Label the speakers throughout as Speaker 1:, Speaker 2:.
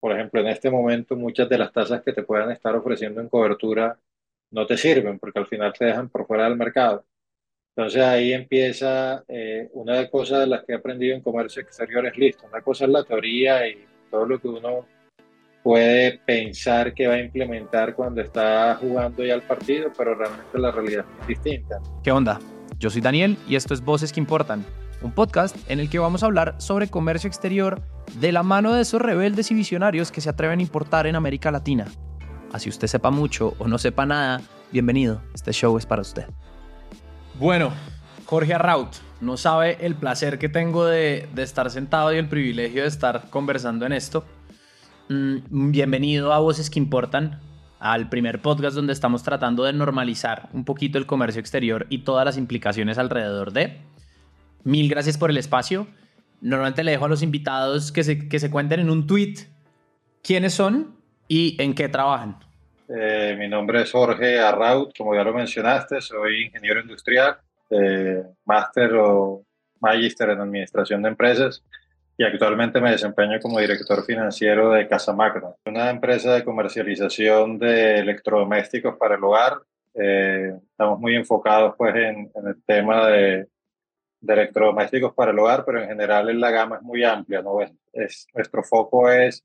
Speaker 1: por ejemplo, en este momento muchas de las tasas que te puedan estar ofreciendo en cobertura no te sirven porque al final te dejan por fuera del mercado. Entonces ahí empieza eh, una de las cosas de las que he aprendido en comercio exterior es listo. Una cosa es la teoría y todo lo que uno puede pensar que va a implementar cuando está jugando ya el partido, pero realmente la realidad es distinta.
Speaker 2: ¿Qué onda? Yo soy Daniel y esto es Voces que Importan, un podcast en el que vamos a hablar sobre comercio exterior de la mano de esos rebeldes y visionarios que se atreven a importar en América Latina. Así usted sepa mucho o no sepa nada, bienvenido, este show es para usted. Bueno, Jorge Arraut, no sabe el placer que tengo de, estar sentado y el privilegio de estar conversando en esto. Mm, bienvenido a Voces que Importan, al primer podcast donde estamos tratando de normalizar un poquito el comercio exterior y todas las implicaciones alrededor de. Mil gracias por el espacio. Normalmente le dejo a los invitados que se, que se cuenten en un tweet quiénes son y en qué trabajan.
Speaker 1: Eh, mi nombre es Jorge Arraut, como ya lo mencionaste, soy ingeniero industrial, eh, máster o magíster en administración de empresas y actualmente me desempeño como director financiero de Casa Macro, una empresa de comercialización de electrodomésticos para el hogar. Eh, estamos muy enfocados pues en, el tema de, de, electrodomésticos para el hogar, pero en general la gama es muy amplia. ¿no? Es, nuestro foco es,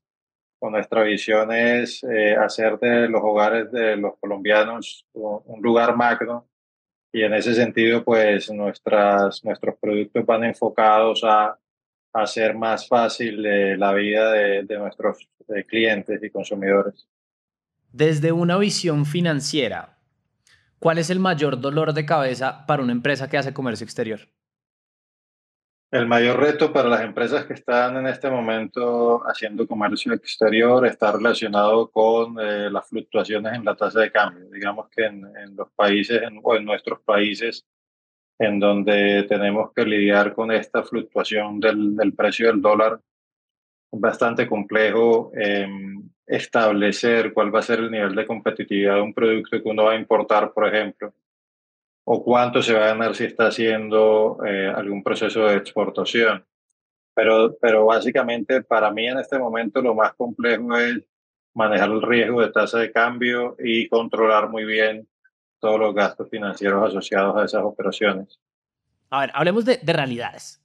Speaker 1: o nuestra visión es eh, hacer de los hogares de los colombianos un lugar magno y en ese sentido pues nuestras, nuestros productos van enfocados a hacer más fácil eh, la vida de, nuestros eh, clientes y consumidores.
Speaker 2: Desde una visión financiera, ¿cuál es el mayor dolor de cabeza para una empresa que hace comercio exterior?
Speaker 1: El mayor reto para las empresas que están en este momento haciendo comercio exterior está relacionado con eh, las fluctuaciones en la tasa de cambio. Digamos que en, los países o en nuestros países en donde tenemos que lidiar con esta fluctuación del, del precio del dólar. Es bastante complejo em, establecer cuál va a ser el nivel de competitividad de un producto que uno va a importar, por ejemplo, o cuánto se va a ganar si está haciendo eh, algún proceso de exportación. Pero, pero básicamente para mí en este momento lo más complejo es manejar el riesgo de tasa de cambio y controlar muy bien todos los gastos financieros asociados a esas operaciones.
Speaker 2: A ver, hablemos de, realidades.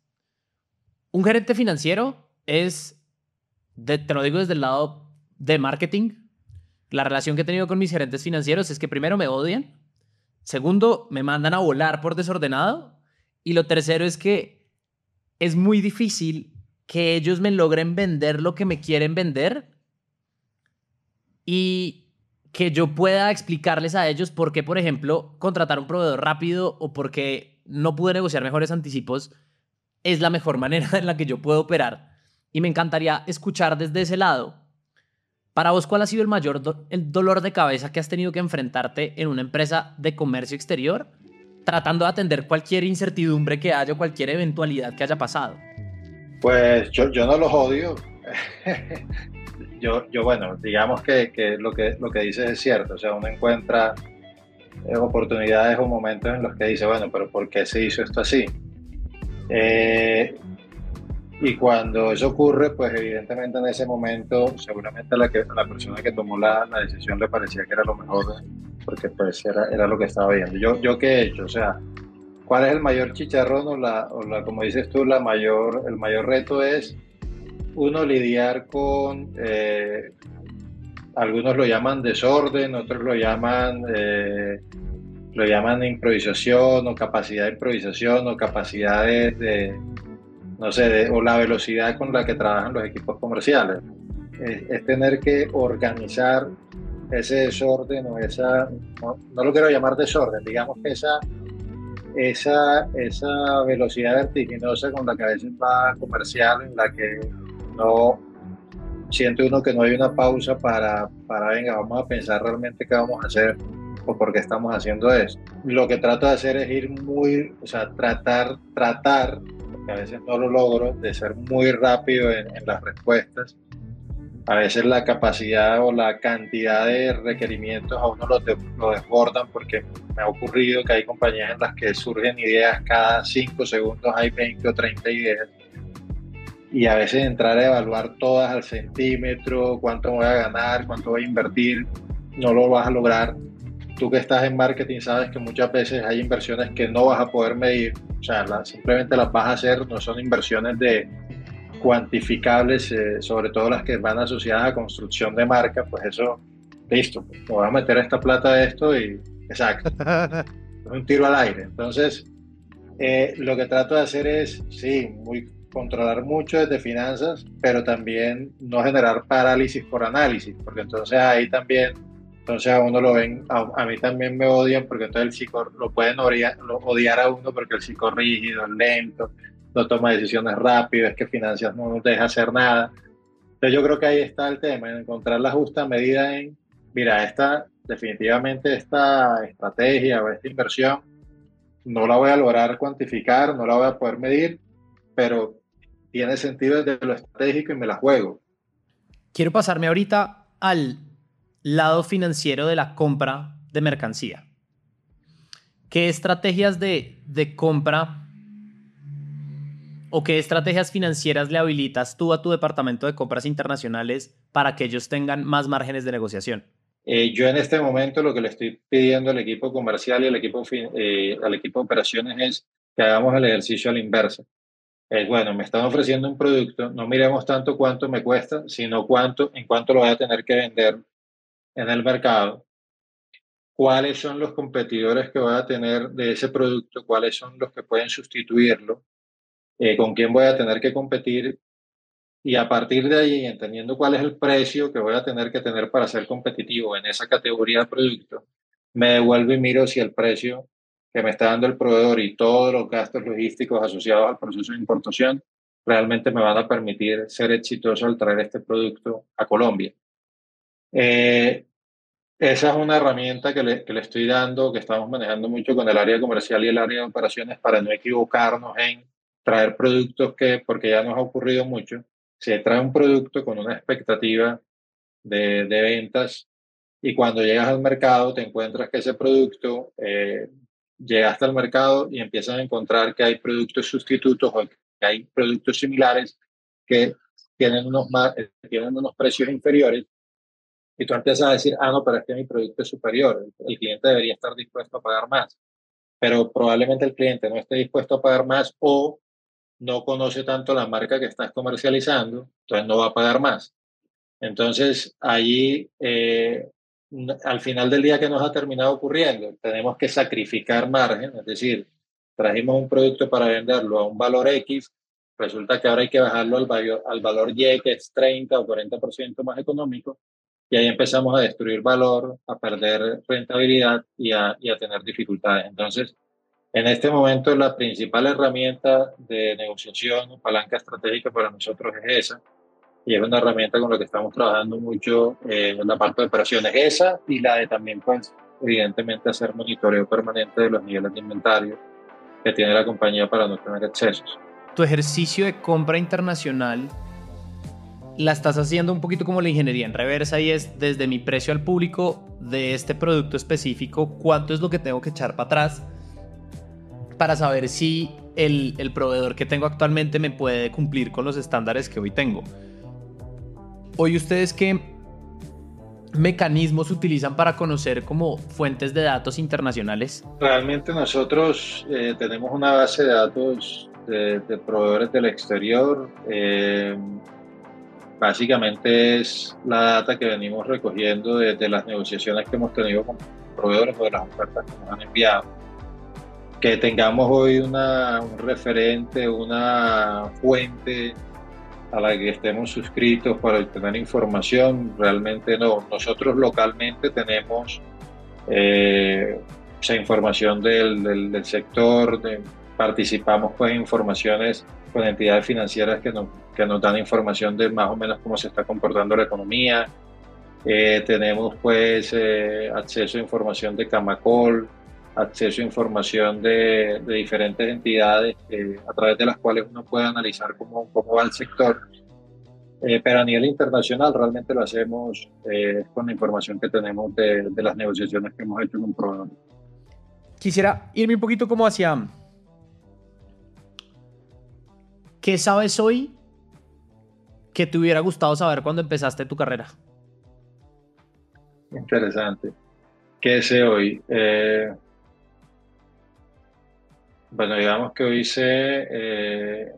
Speaker 2: Un gerente financiero es, te lo digo desde el lado de marketing, la relación que he tenido con mis gerentes financieros es que primero me odian, segundo me mandan a volar por desordenado y lo tercero es que es muy difícil que ellos me logren vender lo que me quieren vender y que yo pueda explicarles a ellos por qué, por ejemplo, contratar un proveedor rápido o por qué no pude negociar mejores anticipos es la mejor manera en la que yo puedo operar. Y me encantaría escuchar desde ese lado. Para vos, ¿cuál ha sido el mayor el dolor de cabeza que has tenido que enfrentarte en una empresa de comercio exterior, tratando de atender cualquier incertidumbre que haya o cualquier eventualidad que haya pasado?
Speaker 1: Pues yo, no los odio. yo, yo bueno, digamos que, que, lo que lo que dices es cierto, o sea, uno encuentra eh, oportunidades o momentos en los que dice, bueno, pero ¿por qué se hizo esto así? Eh, y cuando eso ocurre, pues evidentemente en ese momento, seguramente a la, que, la persona que tomó la, decisión le parecía que era lo mejor, porque pues era, era lo que estaba viendo. Yo, yo qué he hecho, o sea, ¿cuál es el mayor chicharrón o, la, o la, como dices tú, la mayor, el mayor reto es uno lidiar con, eh, algunos lo llaman desorden, otros lo llaman, eh, lo llaman improvisación o capacidad de improvisación o capacidades de, no sé, o la velocidad con la que trabajan los equipos comerciales. Es, tener que organizar ese desorden o esa, no, no, lo quiero llamar desorden, digamos que esa, esa, esa velocidad vertiginosa con la que a veces va comercial, en la que no siente uno que no hay una pausa para, para, venga, vamos a pensar realmente qué vamos a hacer o por qué estamos haciendo eso. Lo que trato de hacer es ir muy, o sea, tratar, tratar, porque a veces no lo logro, de ser muy rápido en, las respuestas. A veces la capacidad o la cantidad de requerimientos a uno lo, lo desbordan porque me ha ocurrido que hay compañías en las que surgen ideas cada 5 segundos, hay 20 o 30 ideas y a veces entrar a evaluar todas al centímetro, cuánto voy a ganar, cuánto voy a invertir, no lo vas a lograr. Tú que estás en marketing sabes que muchas veces hay inversiones que no vas a poder medir, o sea, simplemente las vas a hacer, no son inversiones de cuantificables, eh, sobre todo las que van asociadas a construcción de marca, pues eso, listo, me voy a meter esta plata de esto y exacto, un tiro al aire. Entonces, eh, lo que trato de hacer es, sí, muy controlar mucho desde finanzas, pero también no generar parálisis por análisis, porque entonces ahí también, entonces a uno lo ven, a, mí también me odian, porque entonces el psico lo pueden odiar, odiar a uno porque el psico rígido, lento, no toma decisiones rápido, es que finanzas no nos deja hacer nada. Entonces yo creo que ahí está el tema, en encontrar la justa medida en, mira, esta, definitivamente esta estrategia o esta inversión no la voy a lograr cuantificar, no la voy a poder medir, pero tiene sentido desde lo estratégico y me la juego.
Speaker 2: Quiero pasarme ahorita al lado financiero de la compra de mercancía. ¿Qué estrategias de, de compra o qué estrategias financieras le habilitas tú a tu departamento de compras internacionales para que ellos tengan más márgenes de negociación?
Speaker 1: Eh, yo en este momento lo que le estoy pidiendo al equipo comercial y al equipo, eh, al equipo operaciones es que hagamos el ejercicio a la inversa bueno, me están ofreciendo un producto, no miremos tanto cuánto me cuesta, sino cuánto, en cuánto lo voy a tener que vender en el mercado, cuáles son los competidores que voy a tener de ese producto, cuáles son los que pueden sustituirlo, eh, con quién voy a tener que competir y a partir de ahí, entendiendo cuál es el precio que voy a tener que tener para ser competitivo en esa categoría de producto, me devuelvo y miro si el precio que me está dando el proveedor y todos los gastos logísticos asociados al proceso de importación realmente me van a permitir ser exitoso al traer este producto a Colombia. Eh, esa es una herramienta que le, que le, estoy dando, que estamos manejando mucho con el área comercial y el área de operaciones para no equivocarnos en traer productos que, porque ya nos ha ocurrido mucho, se trae un producto con una expectativa de, de ventas y cuando llegas al mercado te encuentras que ese producto eh, llegaste al mercado y empiezas a encontrar que hay productos sustitutos o que hay productos similares que tienen unos, más, eh, tienen unos precios inferiores y tú empiezas a decir, ah, no, pero es que mi producto es superior, el cliente debería estar dispuesto a pagar más, pero probablemente el cliente no esté dispuesto a pagar más o no conoce tanto la marca que estás comercializando, entonces no va a pagar más. Entonces, allí eh, al final del día que nos ha terminado ocurriendo, tenemos que sacrificar margen, es decir, trajimos un producto para venderlo a un valor X, resulta que ahora hay que bajarlo al, valor, al valor Y, que es 30 o 40% más económico, y ahí empezamos a destruir valor, a perder rentabilidad y a, y a tener dificultades. Entonces, en este momento la principal herramienta de negociación, palanca estratégica para nosotros es esa, y es una herramienta con la que estamos trabajando mucho eh, en la parte de operaciones, esa y la de también, pues, evidentemente hacer monitoreo permanente de los niveles de inventario que tiene la compañía para no tener excesos.
Speaker 2: Tu ejercicio de compra internacional la estás haciendo un poquito como la ingeniería en reversa y es desde mi precio al público de este producto específico, cuánto es lo que tengo que echar para atrás para saber si el, el proveedor que tengo actualmente me puede cumplir con los estándares que hoy tengo. Hoy ustedes qué mecanismos utilizan para conocer como fuentes de datos internacionales?
Speaker 1: Realmente nosotros eh, tenemos una base de datos de, proveedores del exterior. Eh, básicamente es la data que venimos recogiendo desde las negociaciones que hemos tenido con proveedores o de las ofertas que nos han enviado. Que tengamos hoy una, un referente, una fuente a la que estemos suscritos para obtener información, realmente no. Nosotros localmente tenemos eh, esa información del, sector, participamos pues en informaciones con entidades financieras que nos, que nos dan información de más o menos cómo se está comportando la economía. Eh, tenemos pues eh, acceso a información de Camacol, acceso a información de, diferentes entidades eh, a través de las cuales uno puede analizar cómo, cómo va el sector. Eh, pero a nivel internacional realmente lo hacemos eh, con la información que tenemos de, de, las negociaciones que hemos hecho con proveedores.
Speaker 2: Quisiera irme un poquito como hacia... ¿Qué sabes hoy que te hubiera gustado saber cuando empezaste tu carrera?
Speaker 1: Interesante. ¿Qué sé hoy? Eh, bueno, digamos que hoy sé, eh,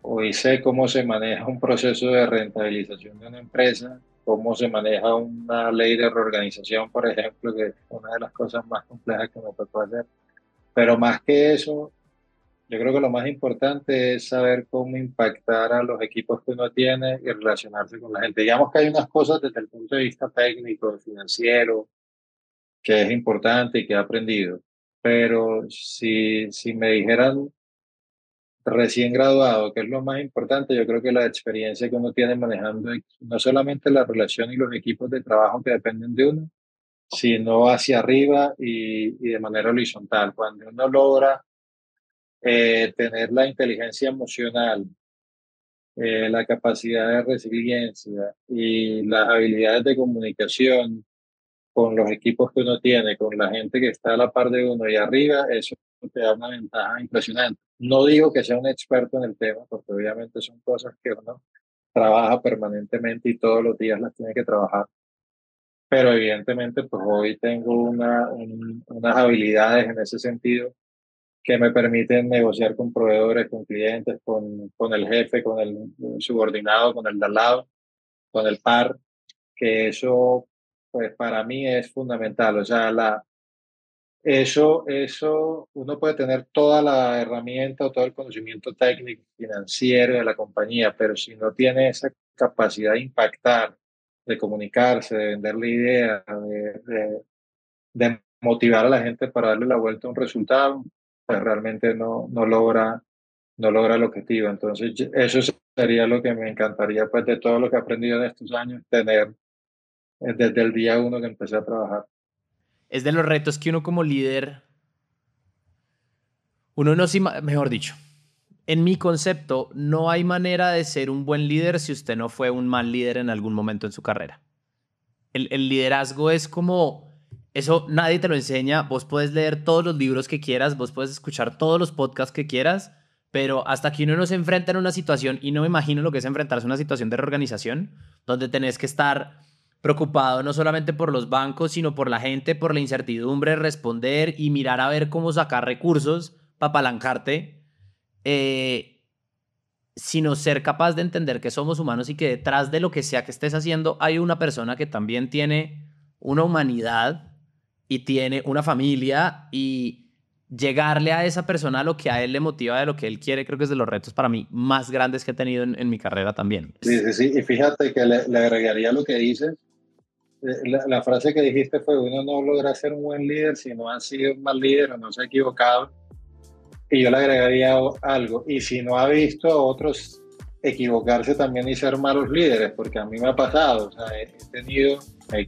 Speaker 1: hoy sé cómo se maneja un proceso de rentabilización de una empresa, cómo se maneja una ley de reorganización, por ejemplo, que es una de las cosas más complejas que me tocó hacer. Pero más que eso, yo creo que lo más importante es saber cómo impactar a los equipos que uno tiene y relacionarse con la gente. Digamos que hay unas cosas desde el punto de vista técnico, financiero, que es importante y que he aprendido. Pero si, si me dijeran recién graduado, que es lo más importante, yo creo que la experiencia que uno tiene manejando no solamente la relación y los equipos de trabajo que dependen de uno, sino hacia arriba y, y de manera horizontal. Cuando uno logra eh, tener la inteligencia emocional, eh, la capacidad de resiliencia y las habilidades de comunicación con los equipos que uno tiene, con la gente que está a la par de uno y arriba, eso te da una ventaja impresionante. No digo que sea un experto en el tema, porque obviamente son cosas que uno trabaja permanentemente y todos los días las tiene que trabajar. Pero evidentemente, pues hoy tengo una, unas habilidades en ese sentido que me permiten negociar con proveedores, con clientes, con, con el jefe, con el subordinado, con el de al lado, con el par, que eso, pues para mí es fundamental. O sea, la, eso, eso, uno puede tener toda la herramienta o todo el conocimiento técnico, financiero de la compañía, pero si no tiene esa capacidad de impactar, de comunicarse, de vender la idea, de, de, de motivar a la gente para darle la vuelta a un resultado, pues realmente no, no, logra, no logra el objetivo. Entonces, eso sería lo que me encantaría, pues de todo lo que he aprendido en estos años, tener eh, desde el día uno que empecé a trabajar.
Speaker 2: Es de los retos que uno como líder, uno no, mejor dicho, en mi concepto, no hay manera de ser un buen líder si usted no fue un mal líder en algún momento en su carrera. El, el liderazgo es como eso nadie te lo enseña. Vos puedes leer todos los libros que quieras, vos puedes escuchar todos los podcasts que quieras, pero hasta que uno no se enfrenta en una situación, y no me imagino lo que es enfrentarse a una situación de reorganización, donde tenés que estar preocupado no solamente por los bancos, sino por la gente, por la incertidumbre, responder y mirar a ver cómo sacar recursos para apalancarte, eh, sino ser capaz de entender que somos humanos y que detrás de lo que sea que estés haciendo hay una persona que también tiene una humanidad y tiene una familia y llegarle a esa persona lo que a él le motiva de lo que él quiere, creo que es de los retos para mí más grandes que he tenido en, mi carrera también.
Speaker 1: Sí, sí, sí. Y fíjate que le, agregaría lo que dices. Eh, la, frase que dijiste fue, uno no logra ser un buen líder si no ha sido un mal líder o no se ha equivocado. Y yo le agregaría algo, y si no ha visto a otros equivocarse también y ser malos líderes, porque a mí me ha pasado, o sea, he, tenido, he,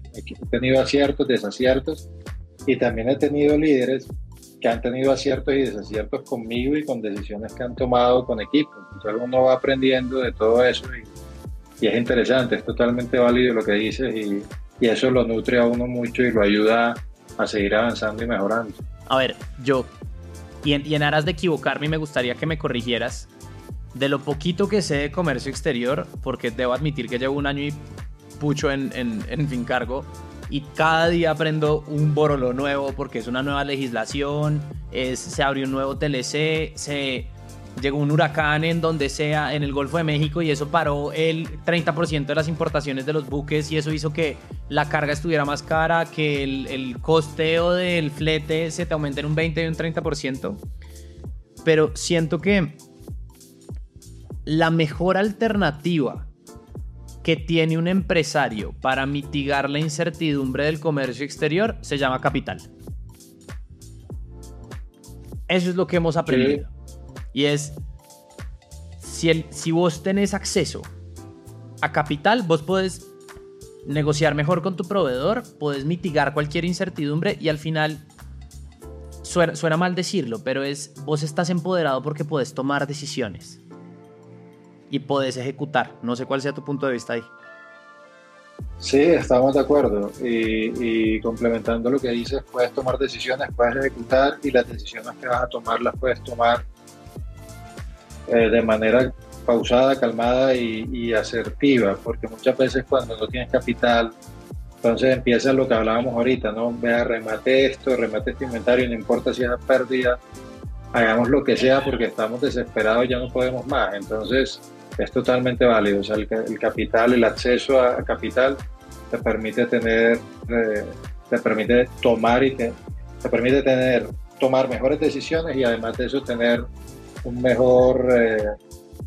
Speaker 1: tenido aciertos, desaciertos, y también he tenido líderes que han tenido aciertos y desaciertos conmigo y con decisiones que han tomado con equipos. Entonces uno va aprendiendo de todo eso y, es interesante, es totalmente válido lo que dices y, y, eso lo nutre a uno mucho y lo ayuda a seguir avanzando y mejorando.
Speaker 2: A ver, yo, y en, y en aras de equivocarme, me gustaría que me corrigieras de lo poquito que sé de comercio exterior, porque debo admitir que llevo un año y pucho en, en, en Fincargo, y cada día aprendo un borolo nuevo porque es una nueva legislación, es, se abrió un nuevo TLC, se llegó un huracán en donde sea, en el Golfo de México, y eso paró el 30% de las importaciones de los buques y eso hizo que la carga estuviera más cara, que el, el costeo del flete se te aumente en un 20 y un 30%. Pero siento que la mejor alternativa que tiene un empresario para mitigar la incertidumbre del comercio exterior se llama capital. Eso es lo que hemos aprendido. Y es, si, el, si vos tenés acceso a capital, vos podés negociar mejor con tu proveedor, podés mitigar cualquier incertidumbre y al final, suena, suena mal decirlo, pero es, vos estás empoderado porque podés tomar decisiones y podés ejecutar. No sé cuál sea tu punto de vista ahí.
Speaker 1: Sí, estamos de acuerdo. Y, complementando lo que dices, puedes tomar decisiones, puedes ejecutar y las decisiones que vas a tomar las puedes tomar eh, de manera pausada, calmada y, asertiva, porque muchas veces cuando no tienes capital, entonces empieza lo que hablábamos ahorita, ¿no? Vea, remate esto, remate este inventario, no importa si es pérdida, hagamos lo que sea porque estamos desesperados, ya no podemos más. Entonces, es totalmente válido. O sea, el, capital, el acceso a, capital te permite tener, eh, te permite tomar y te, te permite tener, tomar mejores decisiones y además de eso tener un mejor eh,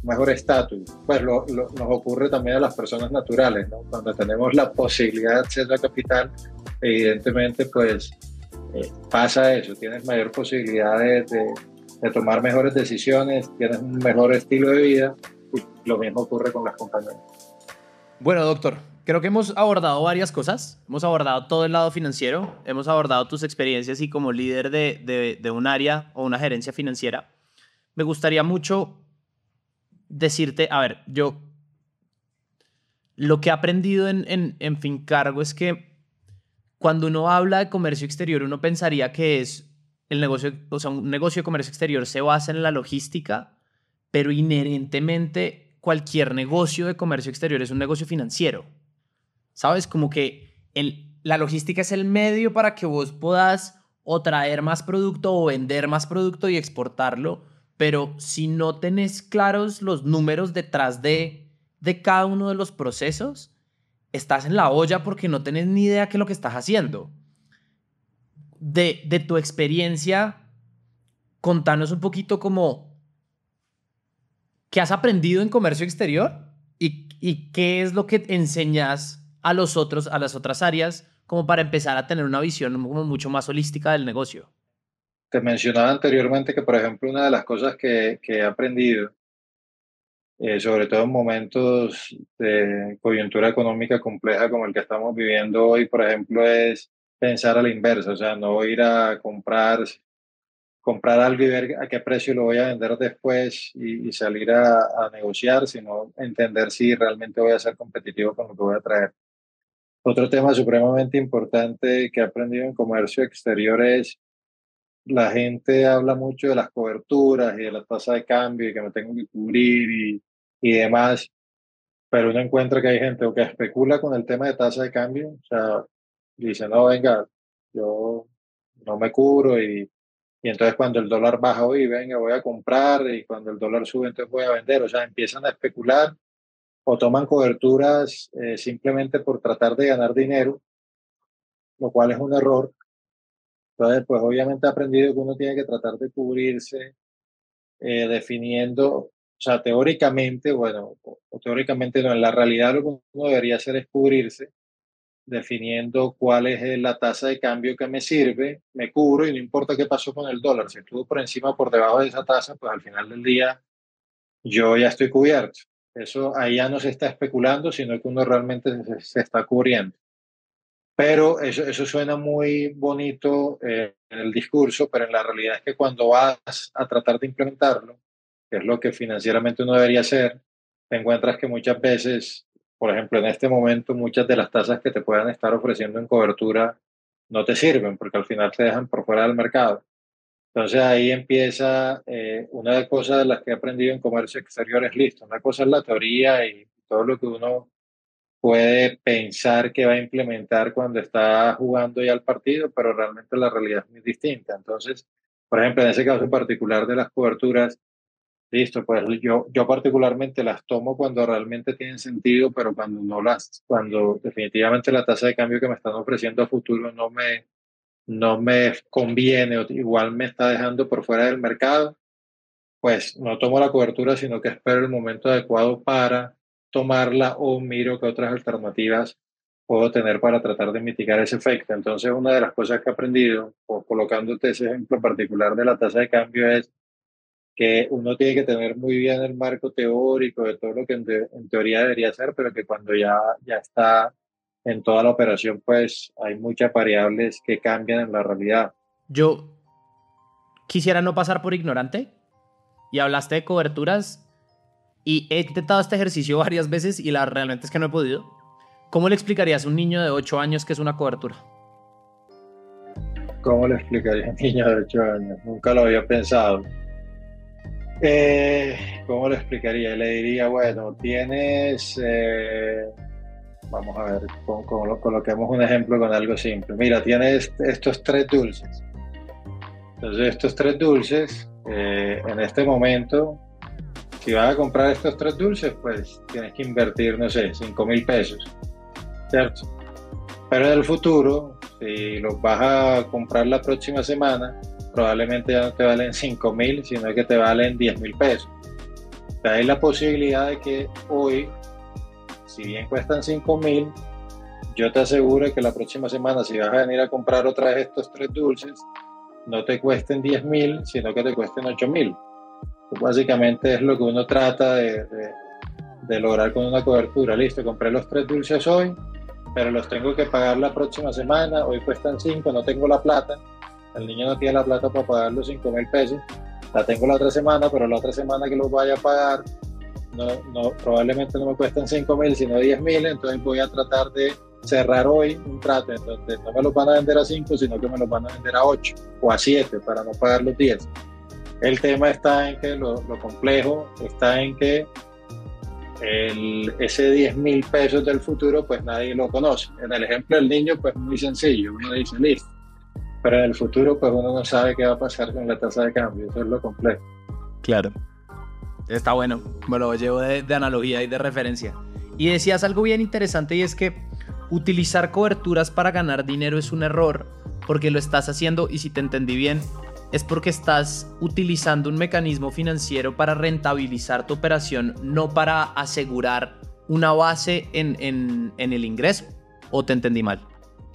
Speaker 1: mejor estatus. Pues lo, nos ocurre también a las personas naturales, ¿no? Cuando tenemos la posibilidad de acceso a capital, evidentemente pues eh, pasa eso, tienes mayor posibilidad de, de, tomar mejores decisiones, tienes un mejor estilo de vida lo mismo ocurre con las compañías.
Speaker 2: Bueno, doctor, creo que hemos abordado varias cosas. Hemos abordado todo el lado financiero, hemos abordado tus experiencias y como líder de, de, un área o una gerencia financiera. Me gustaría mucho decirte, a ver, yo lo que he aprendido en, en, en Fincargo es que cuando uno habla de comercio exterior, uno pensaría que es el negocio, o sea, un negocio de comercio exterior se basa en la logística, pero inherentemente cualquier negocio de comercio exterior es un negocio financiero. ¿Sabes? Como que el, la logística es el medio para que vos puedas o traer más producto o vender más producto y exportarlo pero si no tenés claros los números detrás de, de cada uno de los procesos, estás en la olla porque no tenés ni idea qué es lo que estás haciendo. De, de tu experiencia, contanos un poquito como qué has aprendido en comercio exterior y, y qué es lo que enseñas a los otros, a las otras áreas, como para empezar a tener una visión mucho más holística del negocio.
Speaker 1: Te mencionaba anteriormente que, por ejemplo, una de las cosas que, he aprendido, eh, sobre todo en momentos de coyuntura económica compleja como el que estamos viviendo hoy, por ejemplo, es pensar a la inversa, o sea, no ir a comprar, comprar algo y ver a qué precio lo voy a vender después y, salir a, a, negociar, sino entender si realmente voy a ser competitivo con lo que voy a traer. Otro tema supremamente importante que he aprendido en comercio exterior es la gente habla mucho de las coberturas y de la tasa de cambio y que me tengo que cubrir y, y demás, pero uno encuentra que hay gente que especula con el tema de tasa de cambio, o sea, dice, no, venga, yo no me cubro y, y entonces cuando el dólar baja hoy, venga, voy a comprar y cuando el dólar sube, entonces voy a vender, o sea, empiezan a especular o toman coberturas eh, simplemente por tratar de ganar dinero, lo cual es un error. Entonces, pues obviamente he aprendido que uno tiene que tratar de cubrirse eh, definiendo, o sea, teóricamente, bueno, o, teóricamente no, en la realidad lo que uno debería hacer es cubrirse definiendo cuál es la tasa de cambio que me sirve, me cubro y no importa qué pasó con el dólar, si estuvo por encima o por debajo de esa tasa, pues al final del día yo ya estoy cubierto. Eso ahí ya no se está especulando, sino que uno realmente se está cubriendo. Pero eso, eso suena muy bonito eh, en el discurso, pero en la realidad es que cuando vas a tratar de implementarlo, que es lo que financieramente uno debería hacer, te encuentras que muchas veces, por ejemplo, en este momento, muchas de las tasas que te puedan estar ofreciendo en cobertura no te sirven porque al final te dejan por fuera del mercado. Entonces ahí empieza eh, una de las cosas de las que he aprendido en comercio exterior es listo. Una cosa es la teoría y todo lo que uno puede pensar que va a implementar cuando está jugando ya el partido, pero realmente la realidad es muy distinta. Entonces, por ejemplo, en ese caso particular de las coberturas, listo, pues yo, yo particularmente las tomo cuando realmente tienen sentido, pero cuando no las, cuando definitivamente la tasa de cambio que me están ofreciendo a futuro no me, no me conviene igual me está dejando por fuera del mercado, pues no tomo la cobertura, sino que espero el momento adecuado para tomarla o miro qué otras alternativas puedo tener para tratar de mitigar ese efecto. Entonces, una de las cosas que he aprendido, o colocándote ese ejemplo particular de la tasa de cambio, es que uno tiene que tener muy bien el marco teórico de todo lo que en, teoría debería ser, pero que cuando ya, ya está en toda la operación, pues hay muchas variables que cambian en la realidad.
Speaker 2: Yo quisiera no pasar por ignorante y hablaste de coberturas y he intentado este ejercicio varias veces y la realmente es que no he podido. ¿Cómo le explicarías a un niño de 8 años que es una cobertura?
Speaker 1: ¿Cómo le explicaría a un niño de 8 años? Nunca lo había pensado. Eh, ¿Cómo lo explicaría? Le diría, bueno, tienes, eh, vamos a ver, coloquemos un ejemplo con algo simple. Mira, tienes estos tres dulces. Entonces, estos tres dulces, eh, en este momento, si vas a comprar estos tres dulces, pues tienes que invertir, no sé, 5 mil pesos, ¿cierto? Pero en el futuro, si los vas a comprar la próxima semana, probablemente ya no te valen 5 mil, sino que te valen 10 mil pesos. hay la posibilidad de que hoy, si bien cuestan 5 mil, yo te aseguro que la próxima semana, si vas a venir a comprar otra vez estos tres dulces, no te cuesten 10 mil, sino que te cuesten 8 mil. Pues básicamente es lo que uno trata de, de lograr con una cobertura. Listo, compré los tres dulces hoy, pero los tengo que pagar la próxima semana. Hoy cuestan 5, no tengo la plata el niño no tiene la plata para pagar los 5 mil pesos, la tengo la otra semana, pero la otra semana que los vaya a pagar, probablemente no me cuesten 5 mil, sino 10 mil, entonces voy a tratar de cerrar hoy un trato en donde no me los van a vender a 5, sino que me los van a vender a 8 o a 7 para no pagar los 10. El tema está en que lo, complejo está en que ese 10 mil pesos del futuro, pues nadie lo conoce. En el ejemplo del niño, pues muy sencillo. Uno dice, listo, pero en el futuro pues uno no sabe qué va a pasar con la tasa de cambio, eso es lo complejo.
Speaker 2: Claro. Está bueno, me lo llevo de, de analogía y de referencia. Y decías algo bien interesante y es que utilizar coberturas para ganar dinero es un error porque lo estás haciendo y si te entendí bien es porque estás utilizando un mecanismo financiero para rentabilizar tu operación, no para asegurar una base en, en, en el ingreso. ¿O te entendí mal?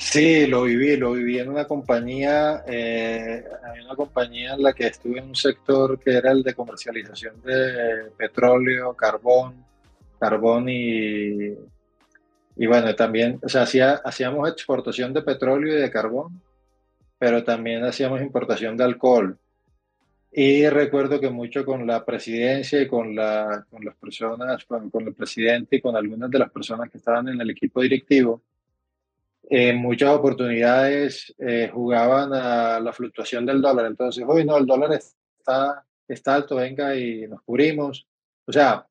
Speaker 1: Sí, lo viví, lo viví en una compañía, eh, hay una compañía en la que estuve en un sector que era el de comercialización de petróleo, carbón, carbón y, y bueno, también, o sea, hacía, hacíamos exportación de petróleo y de carbón, pero también hacíamos importación de alcohol. Y recuerdo que mucho con la presidencia y con las personas, con el presidente y con algunas de las personas que estaban en el equipo directivo, en muchas oportunidades eh, jugaban a la fluctuación del dólar. Entonces, hoy no, el dólar está, está alto, venga y nos cubrimos. O sea,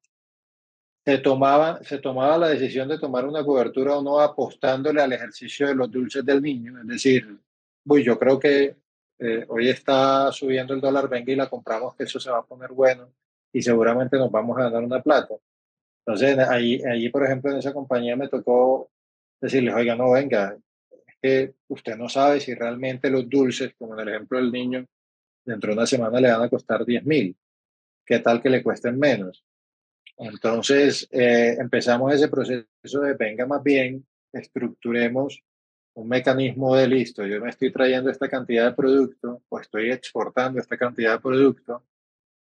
Speaker 1: se tomaba, se tomaba la decisión de tomar una cobertura o no apostándole al ejercicio de los dulces del niño. Es decir, uy, yo creo que eh, hoy está subiendo el dólar, venga y la compramos, que eso se va a poner bueno y seguramente nos vamos a ganar una plata. Entonces, ahí, allí, por ejemplo, en esa compañía me tocó decirles, oiga, no, venga, es que usted no sabe si realmente los dulces, como en el ejemplo del niño, dentro de una semana le van a costar 10 mil. ¿Qué tal que le cuesten menos? Entonces eh, empezamos ese proceso de, venga, más bien, estructuremos un mecanismo de listo. Yo me estoy trayendo esta cantidad de producto o estoy exportando esta cantidad de producto.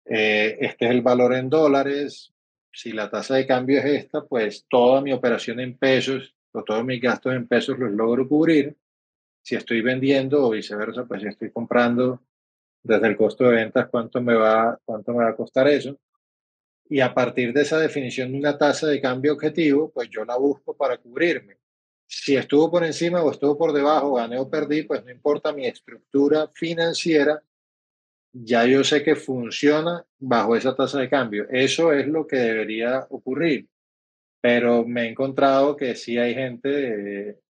Speaker 1: Eh, este es el valor en dólares. Si la tasa de cambio es esta, pues toda mi operación en pesos todos mis gastos en pesos los logro cubrir. Si estoy vendiendo o viceversa, pues si estoy comprando desde el costo de ventas, ¿cuánto me va, cuánto me va a costar eso? Y a partir de esa definición de una tasa de cambio objetivo, pues yo la busco para cubrirme. Si estuvo por encima o estuvo por debajo, gané o perdí, pues no importa mi estructura financiera, ya yo sé que funciona bajo esa tasa de cambio. Eso es lo que debería ocurrir pero me he encontrado que sí hay gente, eh,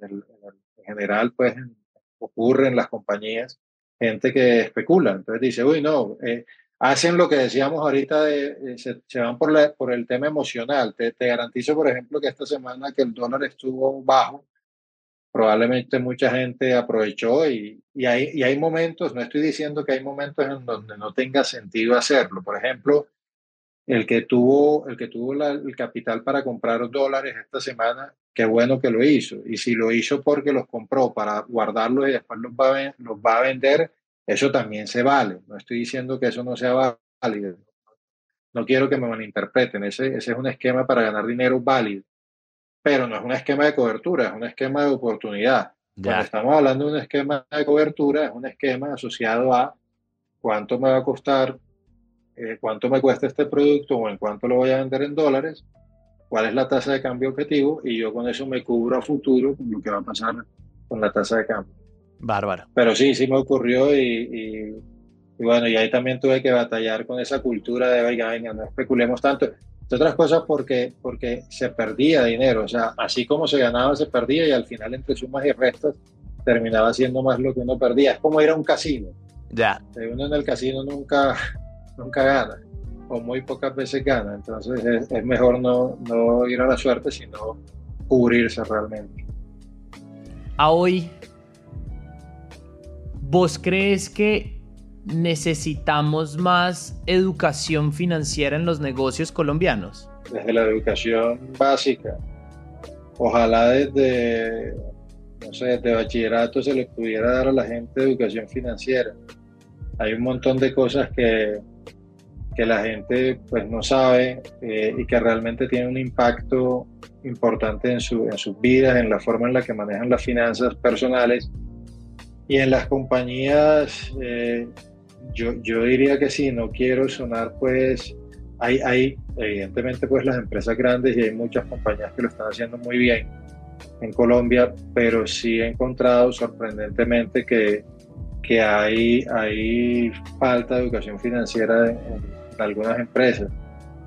Speaker 1: en, general, pues ocurre en las compañías, gente que especula. Entonces dice, uy, no, eh, hacen lo que decíamos ahorita, de, eh, se, van por, la, por el tema emocional. Te, te, garantizo, por ejemplo, que esta semana que el dólar estuvo bajo, probablemente mucha gente aprovechó y, y, hay, y hay momentos, no estoy diciendo que hay momentos en donde no tenga sentido hacerlo. Por ejemplo, el que tuvo, el, que tuvo el capital para comprar dólares esta semana, qué bueno que lo hizo. Y si lo hizo porque los compró para guardarlos y después los va, a, los va a vender, eso también se vale. No estoy diciendo que eso no sea válido. No quiero que me malinterpreten. Ese, ese es un esquema para ganar dinero válido. Pero no es un esquema de cobertura, es un esquema de oportunidad. Cuando estamos hablando de un esquema de cobertura, es un esquema asociado a cuánto me va a costar eh, cuánto me cuesta este producto o en cuánto lo voy a vender en dólares, cuál es la tasa de cambio objetivo y yo con eso me cubro a futuro con lo que va a pasar con la tasa de cambio.
Speaker 2: Bárbaro.
Speaker 1: Pero sí, sí me ocurrió y, bueno, y ahí también tuve que batallar con esa cultura de, oiga, venga, no especulemos tanto. De otras cosas porque, porque se perdía dinero, o sea, así como se ganaba, se perdía y al final entre sumas y restas terminaba siendo más lo que uno perdía. Es como ir a un casino.
Speaker 2: Ya.
Speaker 1: Uno en el casino nunca, nunca gana, o muy pocas veces gana, entonces es, es mejor no, no ir a la suerte, sino cubrirse realmente.
Speaker 2: A hoy, ¿vos crees que necesitamos más educación financiera en los negocios colombianos?
Speaker 1: Desde la educación básica. Ojalá desde, no sé, desde bachillerato se le pudiera dar a la gente educación financiera. Hay un montón de cosas que, que la gente pues no sabe eh, y que realmente tienen un impacto importante en, su, en sus vidas, en la forma en la que manejan las finanzas personales. Y en las compañías eh, yo, yo diría que sí, no quiero sonar pues, hay, hay evidentemente pues las empresas grandes y hay muchas compañías que lo están haciendo muy bien en Colombia, pero sí he encontrado sorprendentemente que, que hay, hay falta de educación financiera en, en algunas empresas.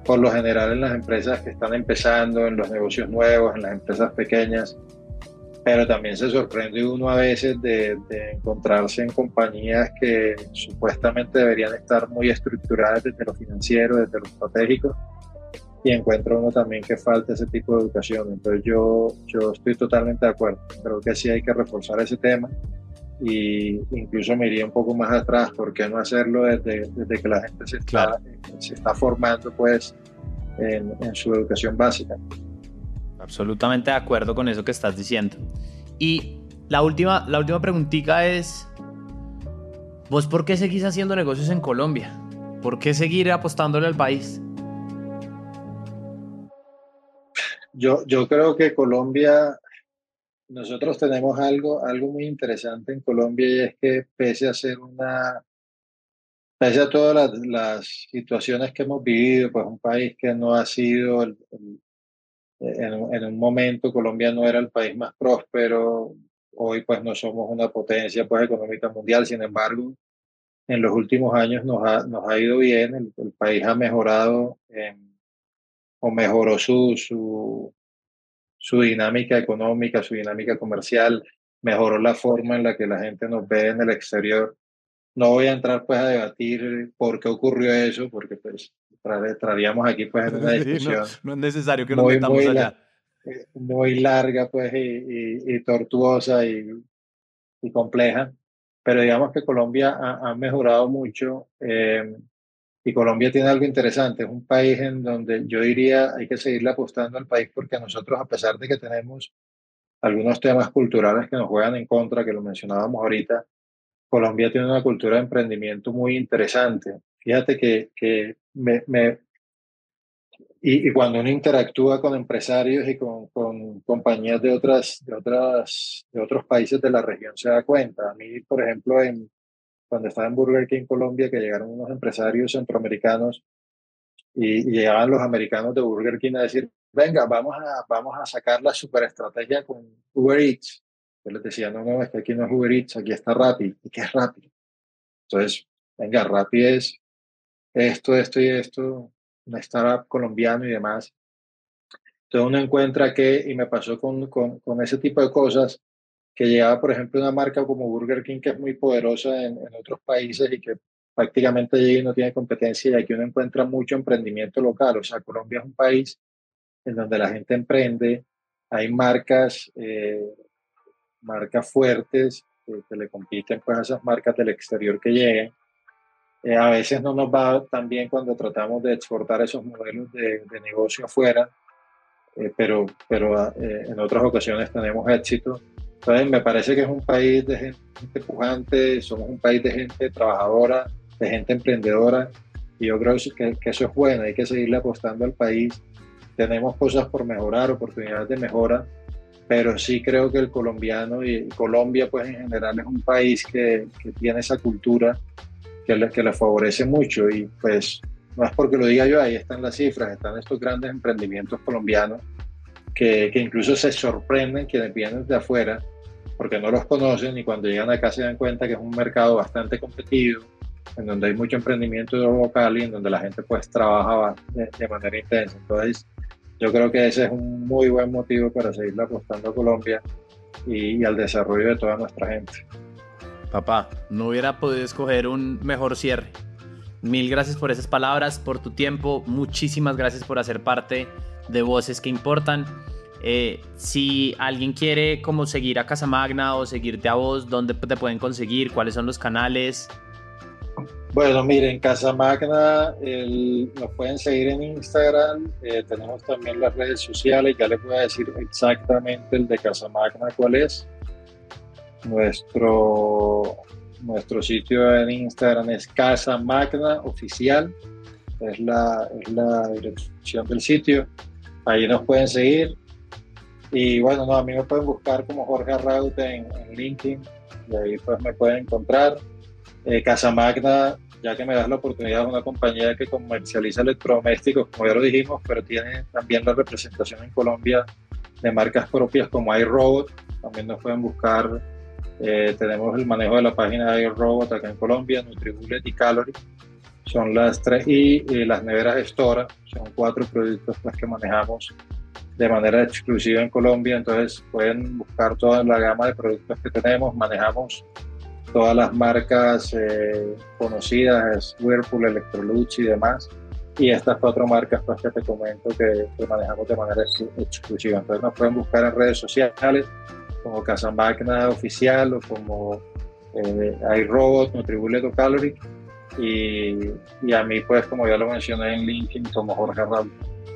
Speaker 1: Por lo general en las empresas que están empezando, en los negocios nuevos, en las empresas pequeñas, pero también se sorprende uno a veces de, encontrarse en compañías que supuestamente deberían estar muy estructuradas desde lo financiero, desde lo estratégico, y encuentra uno también que falta ese tipo de educación. Entonces yo, yo estoy totalmente de acuerdo, creo que sí hay que reforzar ese tema y incluso me iría un poco más atrás, ¿por qué no hacerlo desde, desde que la gente se está, se está formando pues en, en su educación básica?
Speaker 2: Absolutamente de acuerdo con eso que estás diciendo. Y la última, la última preguntita es, ¿vos por qué seguís haciendo negocios en Colombia? ¿Por qué seguir apostándole al país?
Speaker 1: Yo, yo creo que Colombia, nosotros tenemos algo, algo muy interesante en Colombia y es que pese a ser una, pese a todas las, las situaciones que hemos vivido, pues un país que no ha sido el, en, un momento Colombia no era el país más próspero, hoy pues no somos una potencia pues económica mundial, sin embargo, en los últimos años nos ha, nos ha ido bien, el, país ha mejorado o mejoró su, su, su dinámica económica, su dinámica comercial, mejoró la forma en la que la gente nos ve en el exterior. No voy a entrar pues a debatir por qué ocurrió eso, porque pues traeríamos aquí pues en una discusión.
Speaker 2: no, es necesario que nos muy, metamos allá.
Speaker 1: Eh, muy larga pues y, tortuosa y, y, compleja, pero digamos que Colombia ha, mejorado mucho eh, y Colombia tiene algo interesante, es un país en donde yo diría hay que seguirle apostando al país porque nosotros a pesar de que tenemos algunos temas culturales que nos juegan en contra, que lo mencionábamos ahorita, Colombia tiene una cultura de emprendimiento muy interesante. Fíjate que, que me, me y, cuando uno interactúa con empresarios y con, con, compañías de, otras, de, otras, de otros países de la región, se da cuenta. A mí, por ejemplo, en, cuando estaba en Burger King Colombia, que llegaron unos empresarios centroamericanos y, llegaban los americanos de Burger King a decir, venga, vamos a, vamos a sacar la superestrategia con Uber Eats. Yo les decía, no, no, es que aquí no es Uber Eats, aquí está Rappi. ¿Y qué es Rappi? Entonces, venga, Rappi es esto, esto y esto, una startup colombiano y demás. Entonces uno encuentra que, y me pasó con, con, con, ese tipo de cosas, que llegaba, por ejemplo, una marca como Burger King, que es muy poderosa en, en otros países y que prácticamente llega y no tiene competencia, y aquí uno encuentra mucho emprendimiento local. O sea, Colombia es un país en donde la gente emprende, hay marcas eh, marcas fuertes que, le compiten pues a esas marcas del exterior que lleguen. Eh, a veces no nos va tan bien cuando tratamos de exportar esos modelos de, de negocio afuera, eh, pero, pero eh, en otras ocasiones tenemos éxito. Entonces me parece que es un país de gente pujante, somos un país de gente trabajadora, de gente emprendedora, y yo creo que, que eso es bueno, hay que seguirle apostando al país. Tenemos cosas por mejorar, oportunidades de mejora, pero sí creo que el colombiano y Colombia pues en general es un país que, que tiene esa cultura que le, que le favorece mucho y pues no es porque lo diga yo, ahí están las cifras, están estos grandes emprendimientos colombianos que, que incluso se sorprenden quienes vienen de afuera porque no los conocen y cuando llegan acá se dan cuenta que es un mercado bastante competido, en donde hay mucho emprendimiento local y en donde la gente pues trabaja de, manera intensa. Entonces, yo creo que ese es un muy buen motivo para seguir apostando a Colombia y, al desarrollo de toda nuestra gente.
Speaker 2: Papá, no hubiera podido escoger un mejor cierre. Mil gracias por esas palabras, por tu tiempo. Muchísimas gracias por hacer parte de Voces que Importan. Eh, si alguien quiere como seguir a Casamagna o seguirte a vos, ¿dónde te pueden conseguir? ¿Cuáles son los canales?
Speaker 1: Bueno, miren, Casamagna nos pueden seguir en Instagram, eh, tenemos también las redes sociales, ya les voy a decir exactamente el de Casamagna cuál es. Nuestro, nuestro sitio en Instagram es Casamagna Oficial, es la, es la dirección del sitio. Ahí nos pueden seguir. Y bueno, no, a mí me pueden buscar como Jorge Arraute en, en LinkedIn y ahí pues me pueden encontrar. Eh, Casa Magna, ya que me das la oportunidad, es una compañía que comercializa electrodomésticos, como ya lo dijimos, pero tiene también la representación en Colombia de marcas propias como iRobot. También nos pueden buscar. Eh, tenemos el manejo de la página de iRobot acá en Colombia, NutriBullet y Calorie. Son las tres. Y, las neveras Stora, son cuatro productos las que manejamos de manera exclusiva en Colombia. Entonces pueden buscar toda la gama de productos que tenemos. Manejamos todas las marcas eh, conocidas, Whirlpool, Electrolux y demás. Y estas cuatro marcas pues, que te comento que, manejamos de manera exclusiva. Entonces nos pueden buscar en redes sociales como Casa Magna Oficial o como eh, iRobot, Nutribullet o Calorie. Y, y, a mí, pues, como ya lo mencioné en LinkedIn, como Jorge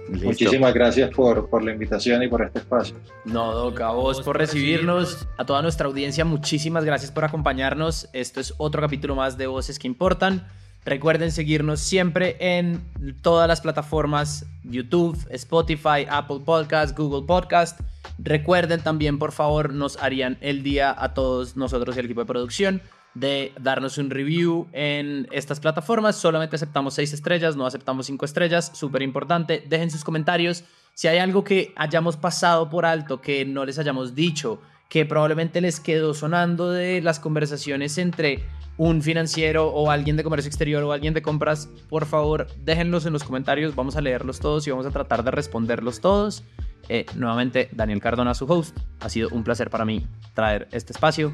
Speaker 1: Raúl. Muchísimas gracias por, por, la invitación y por este espacio.
Speaker 2: No, Doc, a vos por recibirnos, a toda nuestra audiencia, muchísimas gracias por acompañarnos. Esto es otro capítulo más de Voces que Importan. Recuerden seguirnos siempre en todas las plataformas YouTube, Spotify, Apple Podcast, Google Podcast. Recuerden también, por favor, nos harían el día a todos nosotros y el equipo de producción de darnos un review en estas plataformas. Solamente aceptamos 6 estrellas, no aceptamos 5 estrellas. Súper importante. Dejen sus comentarios. Si hay algo que hayamos pasado por alto, que no les hayamos dicho, que probablemente les quedó sonando de las conversaciones entre un financiero o alguien de comercio exterior o alguien de compras, por favor déjenlos en los comentarios. Vamos a leerlos todos y vamos a tratar de responderlos todos. Eh, nuevamente, Daniel Cardona, su host. Ha sido un placer para mí traer este espacio